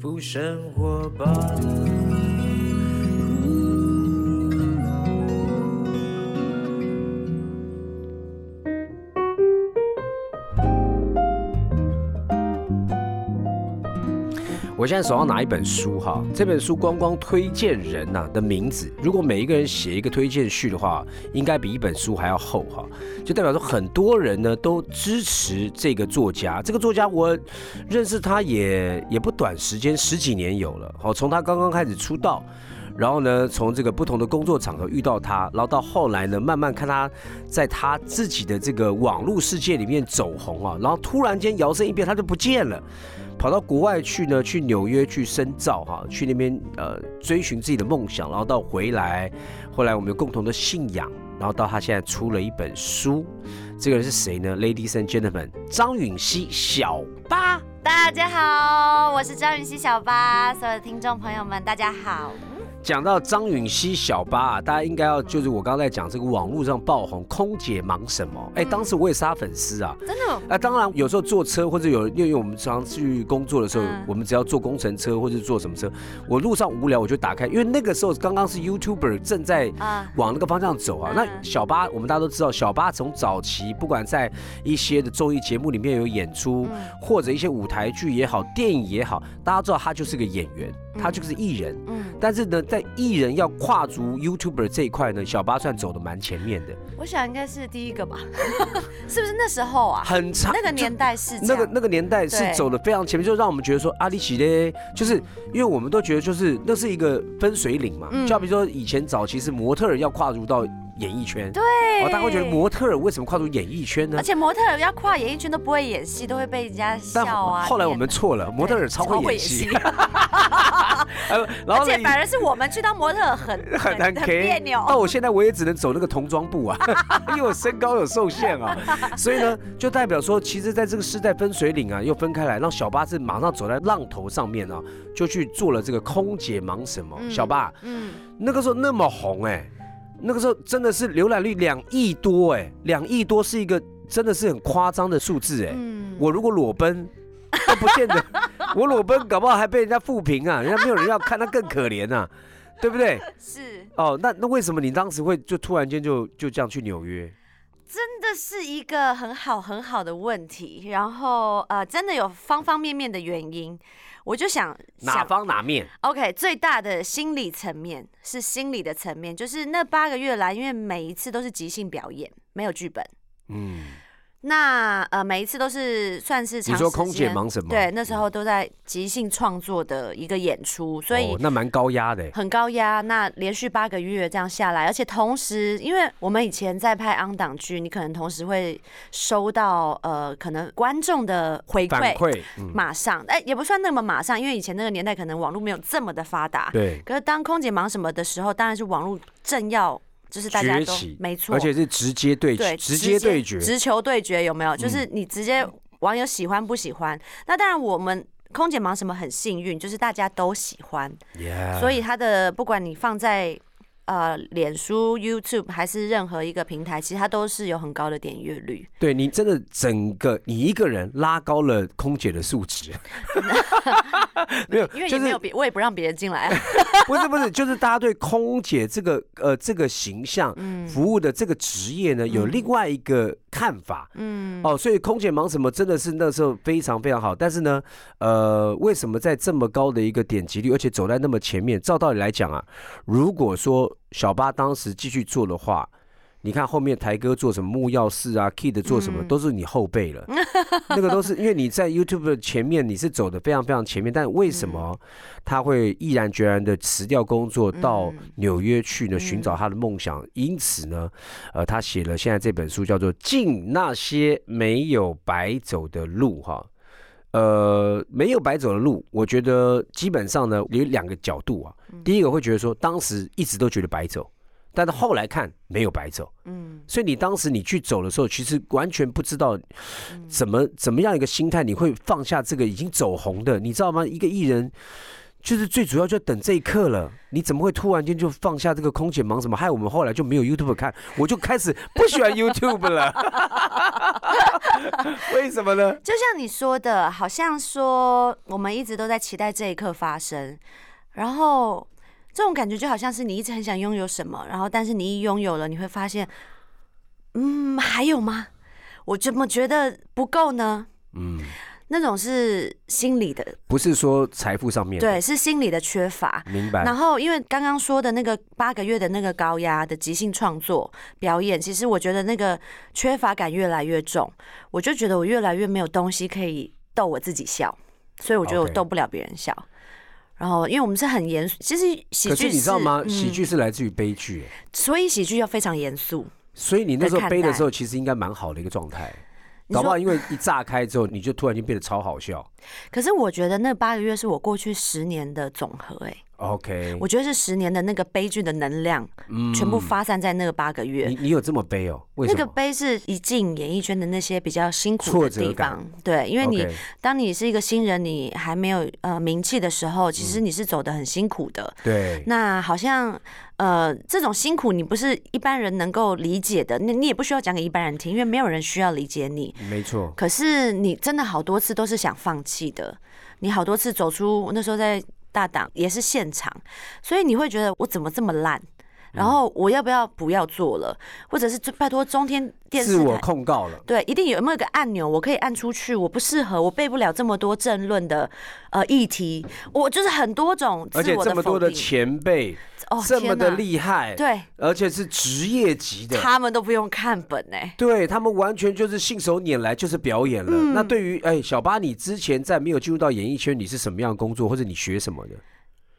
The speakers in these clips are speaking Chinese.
福生活吧。我现在手上拿一本书哈，这本书光光推荐人呐的名字，如果每一个人写一个推荐序的话，应该比一本书还要厚哈，就代表说很多人呢都支持这个作家。这个作家我认识他也也不短时间，十几年有了。好，从他刚刚开始出道，然后呢从这个不同的工作场合遇到他，然后到后来呢慢慢看他在他自己的这个网络世界里面走红啊，然后突然间摇身一变他就不见了。跑到国外去呢，去纽约去深造哈，去那边呃追寻自己的梦想，然后到回来，后来我们有共同的信仰，然后到他现在出了一本书，这个人是谁呢？Ladies and gentlemen，张允熙小八，大家好，我是张允熙小八，所有的听众朋友们，大家好。讲到张允熙小八啊，大家应该要就是我刚刚在讲这个网络上爆红，空姐忙什么？哎，当时我也是他粉丝啊，真的。啊，当然有时候坐车或者有因为我们常去工作的时候，我们只要坐工程车或者坐什么车，我路上无聊我就打开，因为那个时候刚刚是 YouTuber 正在往那个方向走啊。那小八我们大家都知道，小八从早期不管在一些的综艺节目里面有演出，或者一些舞台剧也好，电影也好，大家知道他就是个演员。他就是艺人，嗯，但是呢，在艺人要跨足 YouTuber 这一块呢，小八算走的蛮前面的。我想应该是第一个吧，是不是那时候啊？很长，那个年代是那个那个年代是走的非常前面，就让我们觉得说阿里奇嘞，就是因为我们都觉得就是那是一个分水岭嘛，就比如说以前早期是模特要跨入到。演艺圈对，大家会觉得模特儿为什么跨入演艺圈呢？而且模特儿要跨演艺圈都不会演戏，都会被人家笑啊。后来我们错了，模特儿超会演戏。然后而且反而是我们去当模特儿很 很很别扭。那我现在我也只能走那个童装步啊，因为我身高有受限啊。所以呢，就代表说，其实在这个时代分水岭啊，又分开来，让小巴是马上走在浪头上面啊，就去做了这个空姐忙什么？小巴，嗯，那个时候那么红哎。那个时候真的是浏览率两亿多哎，两亿多是一个真的是很夸张的数字哎。嗯。我如果裸奔都不见得，我裸奔搞不好还被人家复评啊，人家没有人要看，那更可怜啊，对不对？是。哦，那那为什么你当时会就突然间就就这样去纽约？真的是一个很好很好的问题，然后呃，真的有方方面面的原因。我就想哪方哪面？OK，最大的心理层面是心理的层面，就是那八个月来，因为每一次都是即兴表演，没有剧本。嗯。那呃，每一次都是算是你说空姐忙什么？对，那时候都在即兴创作的一个演出，所以那蛮高压的，很高压。那连续八个月这样下来，而且同时，因为我们以前在拍昂档剧，你可能同时会收到呃，可能观众的回馈，马上哎，也不算那么马上，因为以前那个年代可能网络没有这么的发达。对。可是当空姐忙什么的时候，当然是网络正要。就是大家都没错，而且是直接对决，直接对决，直球对决有没有？就是你直接网友喜欢不喜欢？那当然，我们空姐忙什么很幸运，就是大家都喜欢，所以他的不管你放在。呃，脸书、YouTube 还是任何一个平台，其实它都是有很高的点阅率。对你真的整个你一个人拉高了空姐的素质，没有，因为也没有别，我也不让别人进来。不是不是，就是大家对空姐这个呃这个形象、服务的这个职业呢，有另外一个看法。嗯，哦，所以空姐忙什么真的是那时候非常非常好。但是呢，呃，为什么在这么高的一个点击率，而且走在那么前面？照道理来讲啊，如果说小巴当时继续做的话，你看后面台哥做什么木曜四啊，Kid 做什么都是你后辈了。那个都是因为你在 YouTube 的前面，你是走的非常非常前面。但为什么他会毅然决然的辞掉工作，到纽约去呢？寻找他的梦想。因此呢，呃，他写了现在这本书，叫做《进那些没有白走的路》哈。呃，没有白走的路，我觉得基本上呢有两个角度啊。第一个会觉得说，当时一直都觉得白走，但是后来看没有白走。嗯，所以你当时你去走的时候，其实完全不知道怎么怎么样一个心态，你会放下这个已经走红的，你知道吗？一个艺人就是最主要就等这一刻了。你怎么会突然间就放下这个空姐忙什么？害我们后来就没有 YouTube 看，我就开始不喜欢 YouTube 了。为什么呢？就像你说的，好像说我们一直都在期待这一刻发生，然后这种感觉就好像是你一直很想拥有什么，然后但是你一拥有了，你会发现，嗯，还有吗？我怎么觉得不够呢？嗯。那种是心理的，不是说财富上面。对，是心理的缺乏。明白。然后，因为刚刚说的那个八个月的那个高压的即兴创作表演，其实我觉得那个缺乏感越来越重，我就觉得我越来越没有东西可以逗我自己笑，所以我觉得我逗不了别人笑。然后，因为我们是很严肃，其实喜剧你知道吗？喜剧是来自于悲剧，所以喜剧要非常严肃。所以你那时候悲的时候，其实应该蛮好的一个状态。搞不好因为一炸开之后，你就突然间变得超好笑。可是我觉得那八个月是我过去十年的总和，哎。OK，我觉得是十年的那个悲剧的能量，全部发散在那个八个月。你你有这么悲哦？那个悲是一进演艺圈的那些比较辛苦的地方。对，因为你当你是一个新人，你还没有呃名气的时候，其实你是走的很辛苦的。对。那好像呃这种辛苦你不是一般人能够理解的，你你也不需要讲给一般人听，因为没有人需要理解你。没错。可是你真的好多次都是想放弃的，你好多次走出那时候在。大档也是现场，所以你会觉得我怎么这么烂？然后我要不要不要做了？或者是拜托中天电视自我控告了？对，一定有没有个按钮我可以按出去？我不适合，我背不了这么多政论的呃议题，我就是很多种，而且这么多的前辈。哦，这么的厉害，对，而且是职业级的，他们都不用看本呢，对他们完全就是信手拈来就是表演了。那对于哎，小八，你之前在没有进入到演艺圈，你是什么样的工作，或者你学什么的？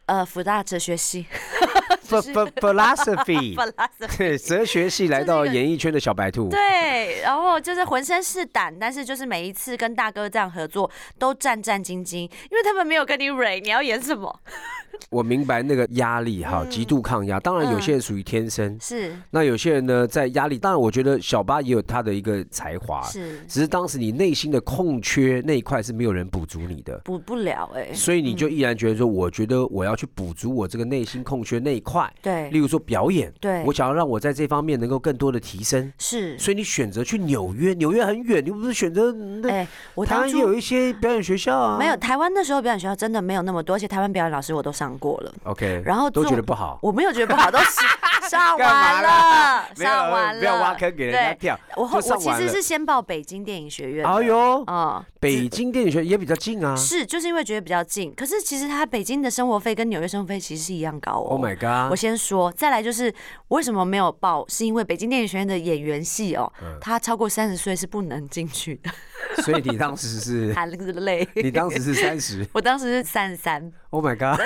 呃，福大哲学系。philosophy，对 哲学系来到演艺圈的小白兔，对，然后就是浑身是胆，但是就是每一次跟大哥这样合作都战战兢兢，因为他们没有跟你蕊，你要演什么？我明白那个压力哈，极度抗压。当然有些人属于天生，是那有些人呢在压力。当然我觉得小八也有他的一个才华，是只是当时你内心的空缺那一块是没有人补足你的，补不了哎，所以你就毅然觉得说，我觉得我要去补足我这个内心空缺那一块。对，例如说表演，对。我想要让我在这方面能够更多的提升，是，所以你选择去纽约，纽约很远，你不是选择？哎，我台湾也有一些表演学校啊，没有，台湾那时候表演学校真的没有那么多，而且台湾表演老师我都上过了，OK，然后都觉得不好，我没有觉得不好，都上完了，上完了，不要挖坑给人家跳。我后我其实是先报北京电影学院，哎呦，啊，北京电影学院也比较近啊，是，就是因为觉得比较近，可是其实他北京的生活费跟纽约生活费其实是一样高哦，Oh my god。我先说，再来就是为什么没有报，是因为北京电影学院的演员系哦，他超过三十岁是不能进去的。所以你当时是 含泪，你当时是三十，我当时是三十三。Oh my god，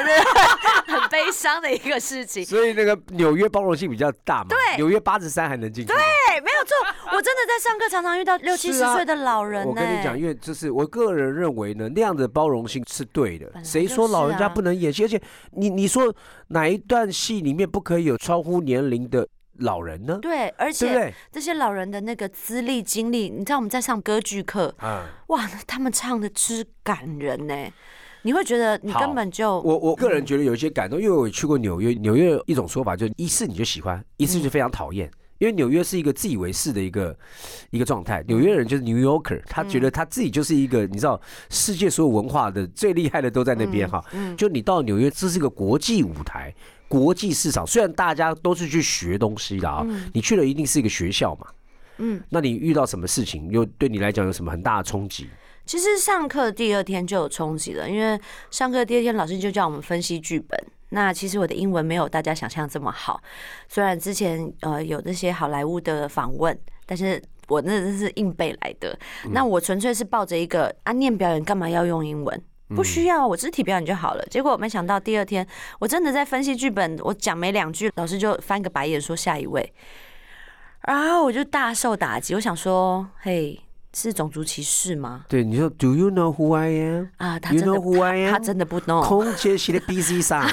很悲伤的一个事情。所以那个纽约包容性比较大嘛，对，纽约八十三还能进去。对，没有错。我真的在上课常常遇到六七十岁的老人。我跟你讲，因为就是我个人认为呢，那样的包容性是对的。谁说老人家不能演戏？而且你你说哪一段戏里面不可以有超乎年龄的？老人呢？对，而且这些老人的那个资历经历，你知道我们在上歌剧课，啊，哇，他们唱的之感人呢，你会觉得你根本就我我个人觉得有一些感动，因为我去过纽约，纽约一种说法就是一次你就喜欢，一次就非常讨厌，因为纽约是一个自以为是的一个一个状态，纽约人就是 New Yorker，他觉得他自己就是一个你知道世界所有文化的最厉害的都在那边哈，就你到纽约这是一个国际舞台。国际市场虽然大家都是去学东西的啊，你去了一定是一个学校嘛。嗯，那你遇到什么事情，又对你来讲有什么很大的冲击？其实上课第二天就有冲击了，因为上课第二天老师就叫我们分析剧本。那其实我的英文没有大家想象这么好，虽然之前呃有那些好莱坞的访问，但是我那真是硬背来的。那我纯粹是抱着一个啊，念表演干嘛要用英文？不需要，我肢体表演就好了。结果没想到第二天，我真的在分析剧本，我讲没两句，老师就翻个白眼说下一位，然后我就大受打击。我想说，嘿，是种族歧视吗？对，你说，Do you know who I am？啊，他真的，who I am？他真的不 know。空姐写的 busy 上，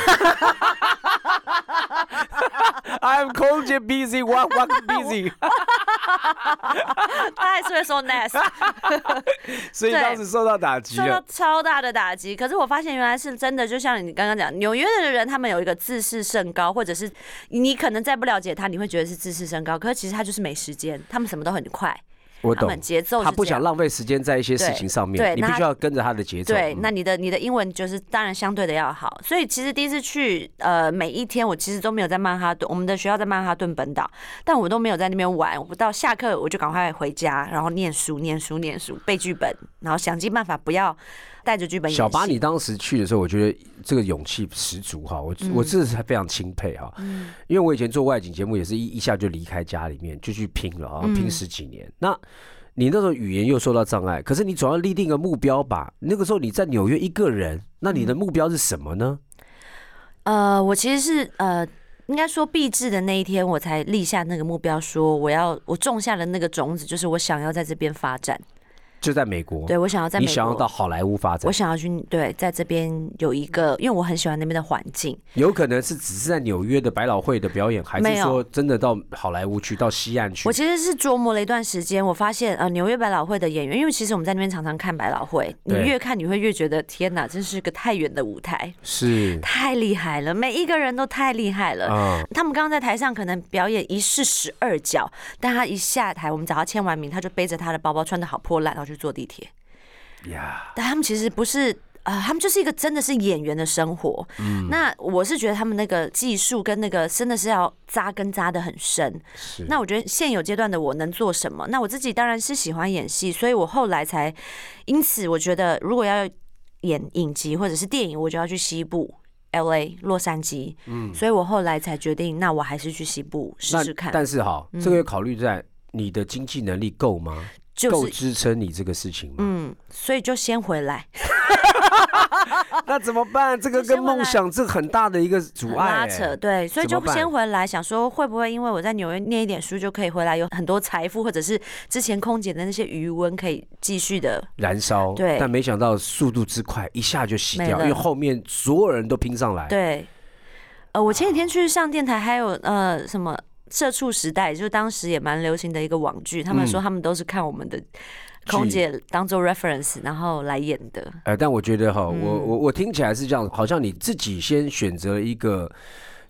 I'm 空姐 busy，what what busy？他还是会说 nice，所以当时受到打击，受到超大的打击。可是我发现原来是真的，就像你刚刚讲，纽约的人他们有一个自视甚高，或者是你可能再不了解他，你会觉得是自视甚高，可是其实他就是没时间，他们什么都很快。我懂节奏，他不想浪费时间在一些事情上面，对，你必须要跟着他的节奏。对，那你的你的英文就是当然相对的要好。所以其实第一次去，呃，每一天我其实都没有在曼哈顿，我们的学校在曼哈顿本岛，但我都没有在那边玩。我到下课我就赶快回家，然后念书、念书、念书，背剧本，然后想尽办法不要。带着剧本。小八，你当时去的时候，我觉得这个勇气十足哈，我我真的是非常钦佩哈。嗯。因为我以前做外景节目，也是一一下就离开家里面就去拼了啊，拼十几年。那你那时候语言又受到障碍，可是你总要立定个目标吧？那个时候你在纽约一个人，那你的目标是什么呢？呃，我其实是呃，应该说毕制的那一天，我才立下那个目标，说我要我种下的那个种子，就是我想要在这边发展。就在美国，对我想要在你想要到好莱坞发展，我想要去对，在这边有一个，因为我很喜欢那边的环境。有可能是只是在纽约的百老汇的表演，还是说真的到好莱坞去，到西岸去？我其实是琢磨了一段时间，我发现呃，纽约百老汇的演员，因为其实我们在那边常常看百老汇，你越看你会越觉得天哪，真是个太远的舞台，是。太厉害了，每一个人都太厉害了。嗯，他们刚刚在台上可能表演一式十二脚，但他一下台，我们找他签完名，他就背着他的包包，穿的好破烂，然后去坐地铁。呀，但他们其实不是啊，他们就是一个真的是演员的生活。嗯，那我是觉得他们那个技术跟那个真的是要扎根扎的很深。是，那我觉得现有阶段的我能做什么？那我自己当然是喜欢演戏，所以我后来才，因此我觉得如果要演影集或者是电影，我就要去西部 L A 洛杉矶。嗯，所以我后来才决定，那我还是去西部试试看。但是哈，这个要考虑在你的经济能力够吗？够支撑你这个事情吗？嗯，所以就先回来。那怎么办？这个跟梦想这很大的一个阻碍。拉扯对，所以就先回来，想说会不会因为我在纽约念一点书就可以回来，有很多财富，或者是之前空姐的那些余温可以继续的燃烧。对，但没想到速度之快，一下就洗掉，因为后面所有人都拼上来。对，呃，我前几天去上电台，还有呃什么。社畜时代，就当时也蛮流行的一个网剧。他们说他们都是看我们的空姐当做 reference，然后来演的。呃，但我觉得哈，我我我听起来是这样，好像你自己先选择一个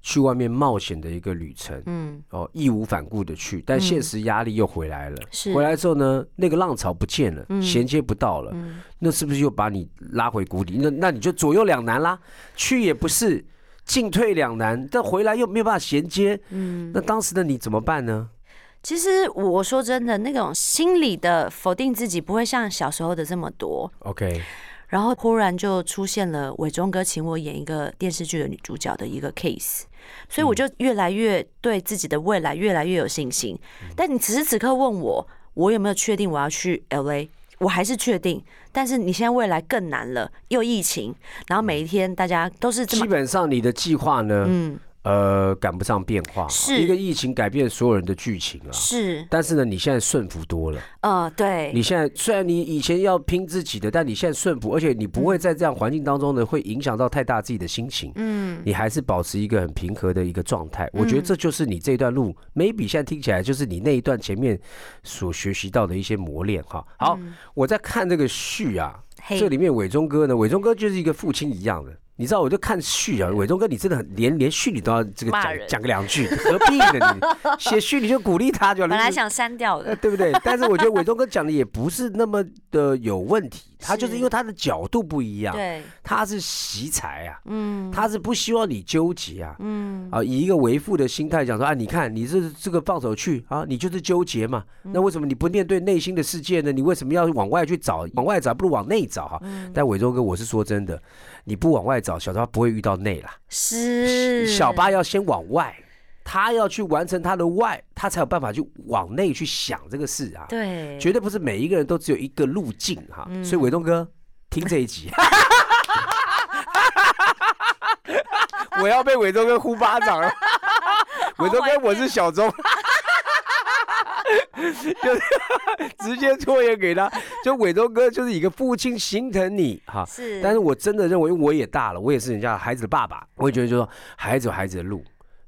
去外面冒险的一个旅程，嗯，哦，义无反顾的去，但现实压力又回来了。是回来之后呢，那个浪潮不见了，衔接不到了，那是不是又把你拉回谷底？那那你就左右两难啦，去也不是。进退两难，但回来又没有办法衔接，嗯，那当时的你怎么办呢？其实我说真的，那种心理的否定自己不会像小时候的这么多。OK，然后忽然就出现了伟忠哥请我演一个电视剧的女主角的一个 case，所以我就越来越对自己的未来越来越有信心。但你此时此刻问我，我有没有确定我要去 LA？我还是确定，但是你现在未来更难了，又疫情，然后每一天大家都是基本上你的计划呢？嗯。呃，赶不上变化，是一个疫情改变所有人的剧情啊。是，但是呢，你现在顺服多了。呃，对。你现在虽然你以前要拼自己的，但你现在顺服，而且你不会在这样环境当中呢，会影响到太大自己的心情。嗯。你还是保持一个很平和的一个状态。我觉得这就是你这段路，maybe 现在听起来就是你那一段前面所学习到的一些磨练哈。好，我在看这个序啊，这里面伟忠哥呢，伟忠哥就是一个父亲一样的。你知道，我就看序啊，伟忠哥，你真的很连连序你都要这个讲讲个两句，何必呢？你写序你就鼓励他就。本来想删掉的，对不对？但是我觉得伟忠哥讲的也不是那么的有问题。他就是因为他的角度不一样，对，他是惜才啊，嗯，他是不希望你纠结啊，嗯，啊，以一个为父的心态讲说啊，你看你这这个放手去啊，你就是纠结嘛，那为什么你不面对内心的世界呢？你为什么要往外去找？往外找不如往内找哈。但伟忠哥，我是说真的，你不往外找，小八不会遇到内啦。是，小八要先往外。他要去完成他的外，他才有办法去往内去想这个事啊。对，绝对不是每一个人都只有一个路径哈。所以伟东哥听这一集，我要被伟东哥呼巴掌了。伟东哥，我是小钟，就直接拖延给他。就伟东哥就是一个父亲心疼你哈。是，但是我真的认为，我也大了，我也是人家孩子的爸爸，我也觉得就说孩子有孩子的路。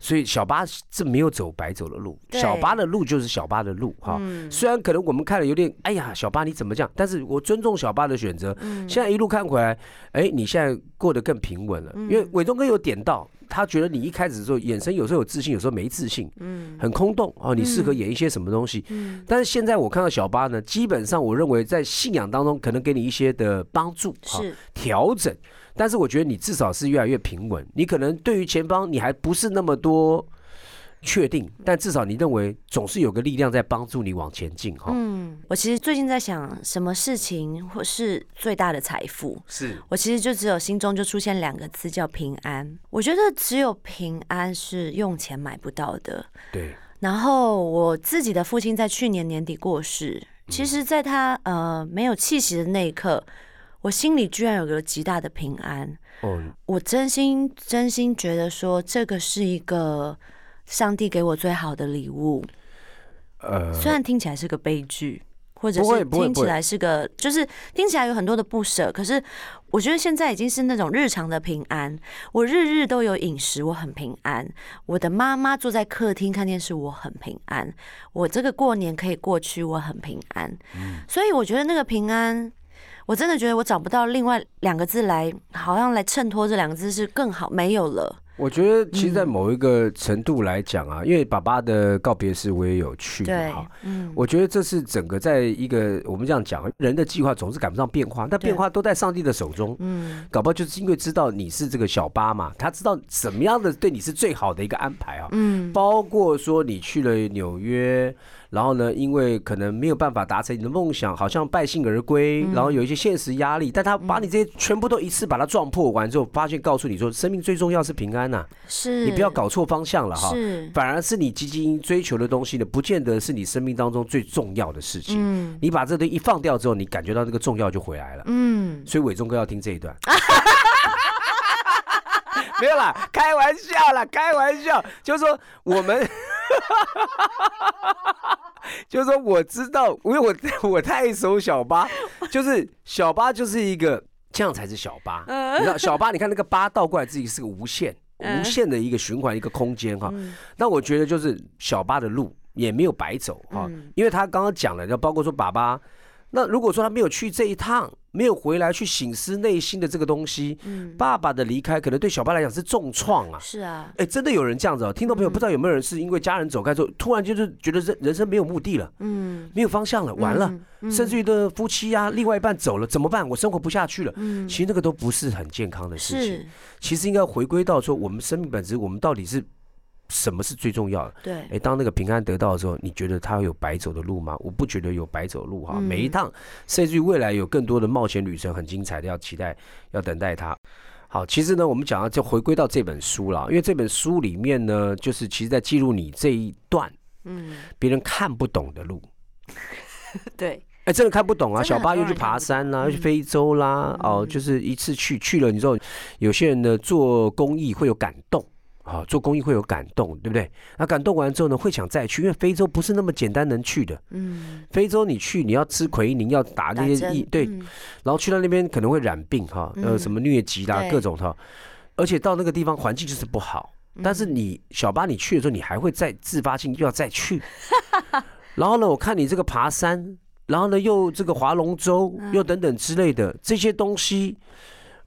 所以小巴是没有走白走的路，小巴的路就是小巴的路哈。虽然可能我们看了有点，哎呀，小巴你怎么这样？但是我尊重小巴的选择。现在一路看回来，哎，你现在过得更平稳了。因为伟忠哥有点到，他觉得你一开始的时候眼神有时候有自信，有时候没自信，嗯，很空洞哦。你适合演一些什么东西？嗯，但是现在我看到小八呢，基本上我认为在信仰当中可能给你一些的帮助，是调整。但是我觉得你至少是越来越平稳，你可能对于前方你还不是那么多确定，但至少你认为总是有个力量在帮助你往前进哈。嗯，我其实最近在想，什么事情或是最大的财富？是我其实就只有心中就出现两个字叫平安。我觉得只有平安是用钱买不到的。对。然后我自己的父亲在去年年底过世，其实在他呃没有气息的那一刻。我心里居然有个极大的平安，我真心真心觉得说这个是一个上帝给我最好的礼物。呃，虽然听起来是个悲剧，或者是听起来是个，就是听起来有很多的不舍，可是我觉得现在已经是那种日常的平安。我日日都有饮食，我很平安。我的妈妈坐在客厅看电视，我很平安。我这个过年可以过去，我很平安。所以我觉得那个平安。我真的觉得我找不到另外两个字来，好像来衬托这两个字是更好，没有了。我觉得其实，在某一个程度来讲啊，因为爸爸的告别式我也有去哈，嗯，我觉得这是整个在一个我们这样讲，人的计划总是赶不上变化，但变化都在上帝的手中，嗯，搞不好就是因为知道你是这个小八嘛，他知道什么样的对你是最好的一个安排啊，嗯，包括说你去了纽约。然后呢？因为可能没有办法达成你的梦想，好像败兴而归。然后有一些现实压力，但他把你这些全部都一次把它撞破完之后，发现告诉你说，生命最重要是平安呐。是，你不要搞错方向了哈。是，反而是你积极追求的东西呢，不见得是你生命当中最重要的事情。嗯，你把这堆一放掉之后，你感觉到那个重要就回来了。嗯，所以伟忠哥要听这一段。没有啦，开玩笑啦，开玩笑，就是说我们。就是说，我知道，因为我 我太熟小八，就是小八就是一个这样才是小八。你知道小八，你看那个八倒过来，自己是个无限、无限的一个循环、一个空间哈。那我觉得就是小巴的路也没有白走哈，因为他刚刚讲了，就包括说爸爸。那如果说他没有去这一趟，没有回来去醒思内心的这个东西，嗯，爸爸的离开可能对小巴来讲是重创啊。是啊，哎，真的有人这样子哦。听众朋友，不知道有没有人是因为家人走开之后，突然就是觉得人人生没有目的了，嗯，没有方向了，完了，甚至于的夫妻啊，另外一半走了怎么办？我生活不下去了。嗯，其实那个都不是很健康的事情。其实应该回归到说，我们生命本质，我们到底是。什么是最重要的？对，哎，当那个平安得到的时候，你觉得他有白走的路吗？我不觉得有白走路哈。每一趟，甚至于未来有更多的冒险旅程，很精彩的，要期待，要等待他。好，其实呢，我们讲到就回归到这本书了，因为这本书里面呢，就是其实在记录你这一段，嗯，别人看不懂的路。对，哎，真的看不懂啊！小巴又去爬山啦，又去非洲啦，哦，就是一次去去了，你知道，有些人呢做公益会有感动。啊，做公益会有感动，对不对？那感动完之后呢，会想再去，因为非洲不是那么简单能去的。嗯，非洲你去，你要吃奎宁，要打那些疫，对，然后去到那边可能会染病哈，呃，什么疟疾啦，各种哈，而且到那个地方环境就是不好。但是你小巴你去的时候，你还会再自发性又要再去。然后呢，我看你这个爬山，然后呢又这个划龙舟，又等等之类的这些东西，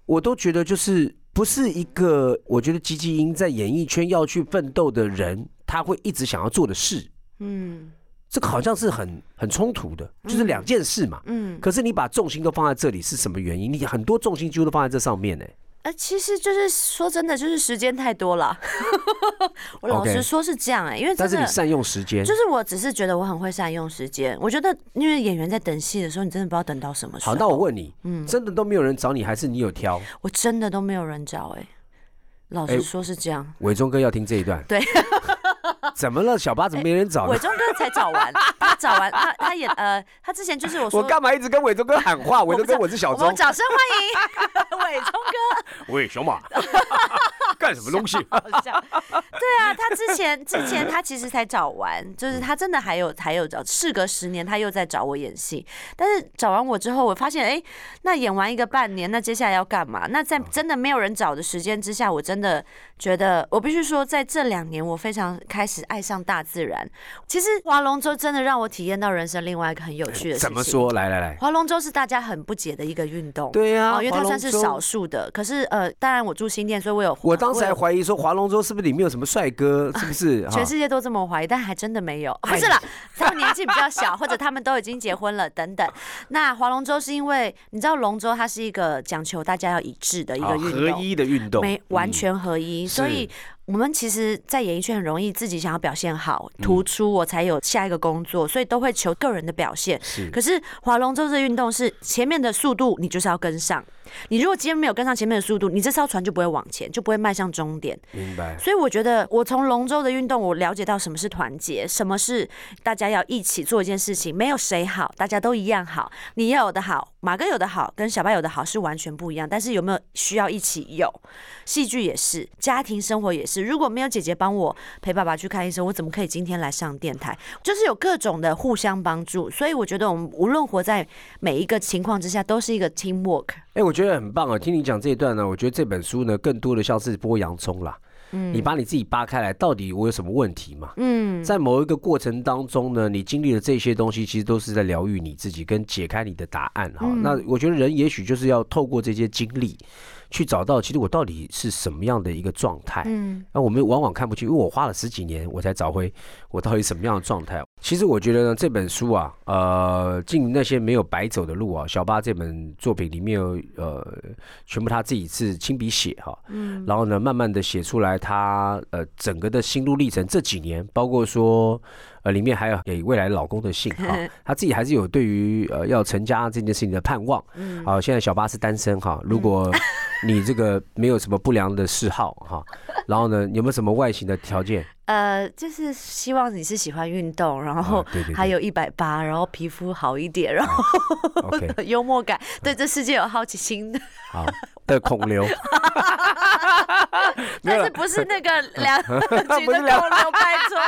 我都觉得就是。不是一个，我觉得吉吉英在演艺圈要去奋斗的人，他会一直想要做的事。嗯，这个好像是很很冲突的，就是两件事嘛。嗯，可是你把重心都放在这里，是什么原因？你很多重心几乎都放在这上面呢。呃，其实就是说真的，就是时间太多了。我老实说是这样哎，因为但是你善用时间，就是我只是觉得我很会善用时间。我觉得因为演员在等戏的时候，你真的不知道等到什么时候。好，那我问你，嗯，真的都没有人找你，还是你有挑？我真的都没有人找哎，老实说是这样。伟忠哥要听这一段。对。怎么了？小八怎么没人找？伟忠哥才找完，他找完，他他也呃，他之前就是我说，我干嘛一直跟伟忠哥喊话？伟忠哥，我是小钟，掌声欢迎 伟忠哥。喂，小马，干什么东西？对啊，他之前之前他其实才找完，就是他真的还有还有找，事隔十年他又在找我演戏，但是找完我之后，我发现哎，那演完一个半年，那接下来要干嘛？那在真的没有人找的时间之下，我真的觉得我必须说，在这两年我非常开始爱上大自然。其实划龙舟真的让我体验到人生另外一个很有趣的事情。怎么说？来来来，划龙舟是大家很不解的一个运动。对呀，因为它算是少数的。可是呃，当然我住新店，所以我有。我当时还怀疑说划龙舟是不是里面有什么帅哥？是不是？全世界都这么怀疑，但还真的没有。不是啦，他们年纪比较小，或者他们都已经结婚了等等。那划龙舟是因为你知道龙舟它是一个讲求大家要一致的一个运动，合一的运动，没完全合一，所以。我们其实，在演艺圈很容易自己想要表现好、突出，我才有下一个工作，所以都会求个人的表现。是，可是划龙舟这运动是前面的速度，你就是要跟上。你如果今天没有跟上前面的速度，你这艘船就不会往前，就不会迈向终点。明白。所以我觉得，我从龙舟的运动，我了解到什么是团结，什么是大家要一起做一件事情，没有谁好，大家都一样好。你要有的好，马哥有的好，跟小白有的好是完全不一样。但是有没有需要一起有？戏剧也是，家庭生活也是。如果没有姐姐帮我陪爸爸去看医生，我怎么可以今天来上电台？就是有各种的互相帮助，所以我觉得我们无论活在每一个情况之下，都是一个 team work。哎，我觉得很棒啊！听你讲这一段呢，我觉得这本书呢，更多的像是剥洋葱啦。嗯，你把你自己扒开来，到底我有什么问题嘛？嗯，在某一个过程当中呢，你经历了这些东西，其实都是在疗愈你自己，跟解开你的答案哈。那我觉得人也许就是要透过这些经历。去找到，其实我到底是什么样的一个状态？嗯，那我们往往看不清，因为我花了十几年，我才找回我到底什么样的状态。其实我觉得呢，这本书啊，呃，进那些没有白走的路啊，小巴这本作品里面有呃，全部他自己是亲笔写哈，嗯，然后呢，慢慢的写出来他呃整个的心路历程，这几年包括说。呃，里面还有给未来老公的信哈，他自己还是有对于呃要成家这件事情的盼望。嗯，好，现在小巴是单身哈，如果你这个没有什么不良的嗜好哈，然后呢，有没有什么外形的条件？呃，就是希望你是喜欢运动，然后还有一百八，然后皮肤好一点，然后 幽默感，对这世界有好奇心的。好。的孔刘，但是不是那个 两 举的孔刘拜托，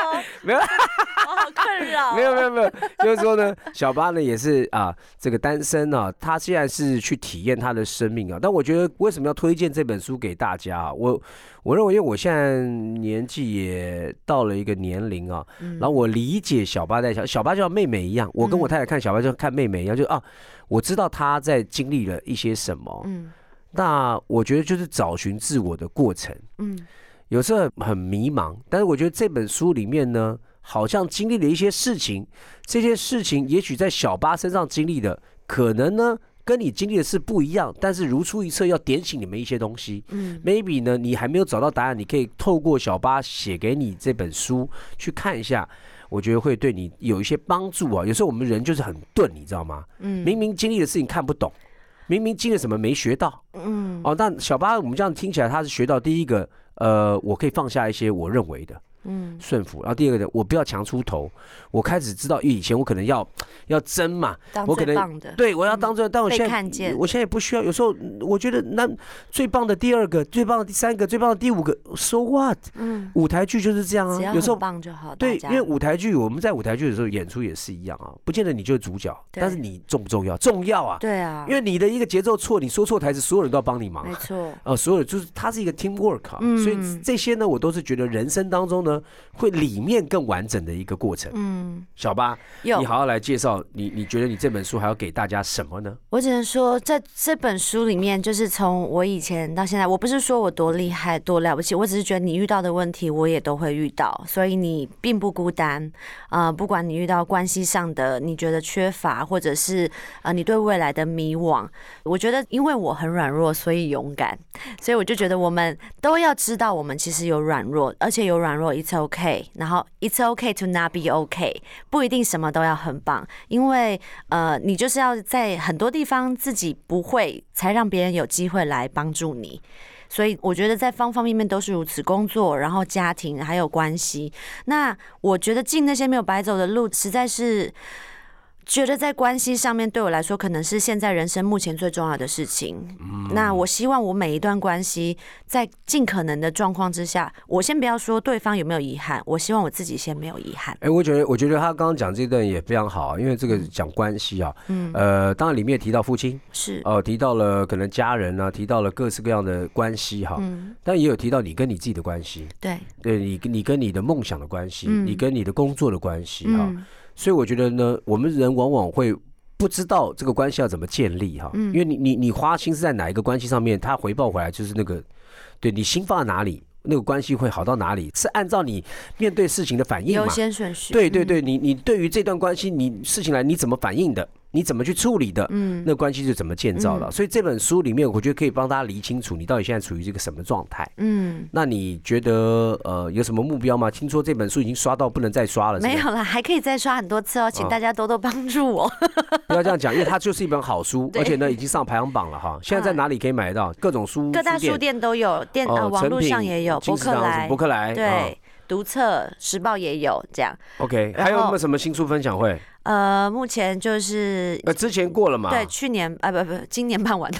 没有，我好困扰。没有没有没有，就是说呢，小八呢也是啊，这个单身啊，他现在是去体验他的生命啊。但我觉得为什么要推荐这本书给大家啊？我我认为，因为我现在年纪也到了一个年龄啊，然后我理解小八在小小八就像妹妹一样，我跟我太太看小八就像看妹妹一样，就啊，我知道他在经历了一些什么，嗯。那我觉得就是找寻自我的过程，嗯，有时候很迷茫，但是我觉得这本书里面呢，好像经历了一些事情，这些事情也许在小八身上经历的，可能呢跟你经历的是不一样，但是如出一辙，要点醒你们一些东西，嗯，maybe 呢你还没有找到答案，你可以透过小八写给你这本书去看一下，我觉得会对你有一些帮助啊。有时候我们人就是很钝，你知道吗？嗯，明明经历的事情看不懂。明明进了什么没学到，嗯，哦，但小八我们这样听起来，他是学到第一个，呃，我可以放下一些我认为的。嗯，顺服。然后第二个呢，我不要强出头。我开始知道，以前我可能要要争嘛，我可能对我要当最，但我现在我现在也不需要。有时候我觉得那最棒的第二个，最棒的第三个，最棒的第五个，so what？嗯，舞台剧就是这样啊，有时候棒就好。对，因为舞台剧我们在舞台剧的时候演出也是一样啊，不见得你就是主角，但是你重不重要？重要啊。对啊，因为你的一个节奏错，你说错台词，所有人都要帮你忙。没错。哦，所有就是它是一个 team work 啊，所以这些呢，我都是觉得人生当中呢。会里面更完整的一个过程。嗯，小八，你好好来介绍你，你觉得你这本书还要给大家什么呢？我只能说，在这本书里面，就是从我以前到现在，我不是说我多厉害、多了不起，我只是觉得你遇到的问题，我也都会遇到，所以你并不孤单。啊，不管你遇到关系上的你觉得缺乏，或者是啊你对未来的迷惘，我觉得因为我很软弱，所以勇敢，所以我就觉得我们都要知道，我们其实有软弱，而且有软弱，it's OK。然后，it's okay to not be okay，不一定什么都要很棒，因为呃，你就是要在很多地方自己不会，才让别人有机会来帮助你。所以我觉得在方方面面都是如此，工作，然后家庭，还有关系。那我觉得进那些没有白走的路，实在是。觉得在关系上面对我来说，可能是现在人生目前最重要的事情。那我希望我每一段关系，在尽可能的状况之下，我先不要说对方有没有遗憾，我希望我自己先没有遗憾。哎，我觉得，我觉得他刚刚讲这段也非常好，因为这个讲关系啊，嗯，呃，当然里面提到父亲是。哦，提到了可能家人啊，提到了各式各样的关系哈，嗯，但也有提到你跟你自己的关系，对，对你你跟你的梦想的关系，你跟你的工作的关系哈。所以我觉得呢，我们人往往会不知道这个关系要怎么建立哈，因为你你你花心思在哪一个关系上面，它回报回来就是那个，对你心放在哪里，那个关系会好到哪里，是按照你面对事情的反应优先顺序。对对对，你你对于这段关系，你事情来你怎么反应的？你怎么去处理的？嗯，那关系是怎么建造的？所以这本书里面，我觉得可以帮大家理清楚，你到底现在处于这个什么状态。嗯，那你觉得呃有什么目标吗？听说这本书已经刷到不能再刷了，没有了，还可以再刷很多次哦，请大家多多帮助我。不要这样讲，因为它就是一本好书，而且呢已经上排行榜了哈。现在在哪里可以买到？各种书，各大书店都有，电呃网络上也有，博客来，博客来对。读册时报也有这样，OK，还有没有什么新书分享会？呃，目前就是呃，之前过了嘛，对，去年啊不不，今年办完，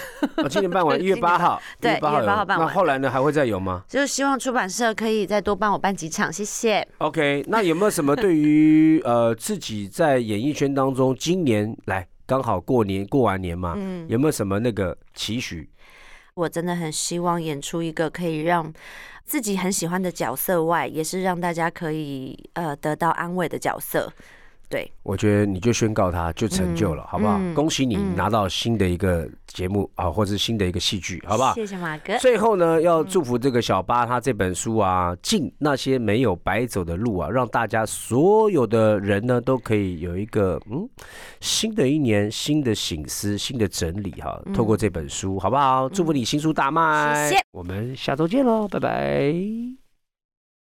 今年办完 一月八号，对，一月八号办完。那后来呢，还会再有吗？就是希望出版社可以再多帮我办几场，谢谢。OK，那有没有什么对于呃自己在演艺圈当中，今年来刚好过年过完年嘛，嗯，有没有什么那个期许？我真的很希望演出一个可以让。自己很喜欢的角色外，也是让大家可以呃得到安慰的角色。对，我觉得你就宣告他就成就了，好不好？恭喜你拿到新的一个节目啊，或者是新的一个戏剧，好不好？谢谢马哥。最后呢，要祝福这个小八他这本书啊，进那些没有白走的路啊，让大家所有的人呢都可以有一个嗯新的一年新的醒思、新的整理哈。透过这本书，好不好？祝福你新书大卖。谢谢。我们下周见喽，拜拜。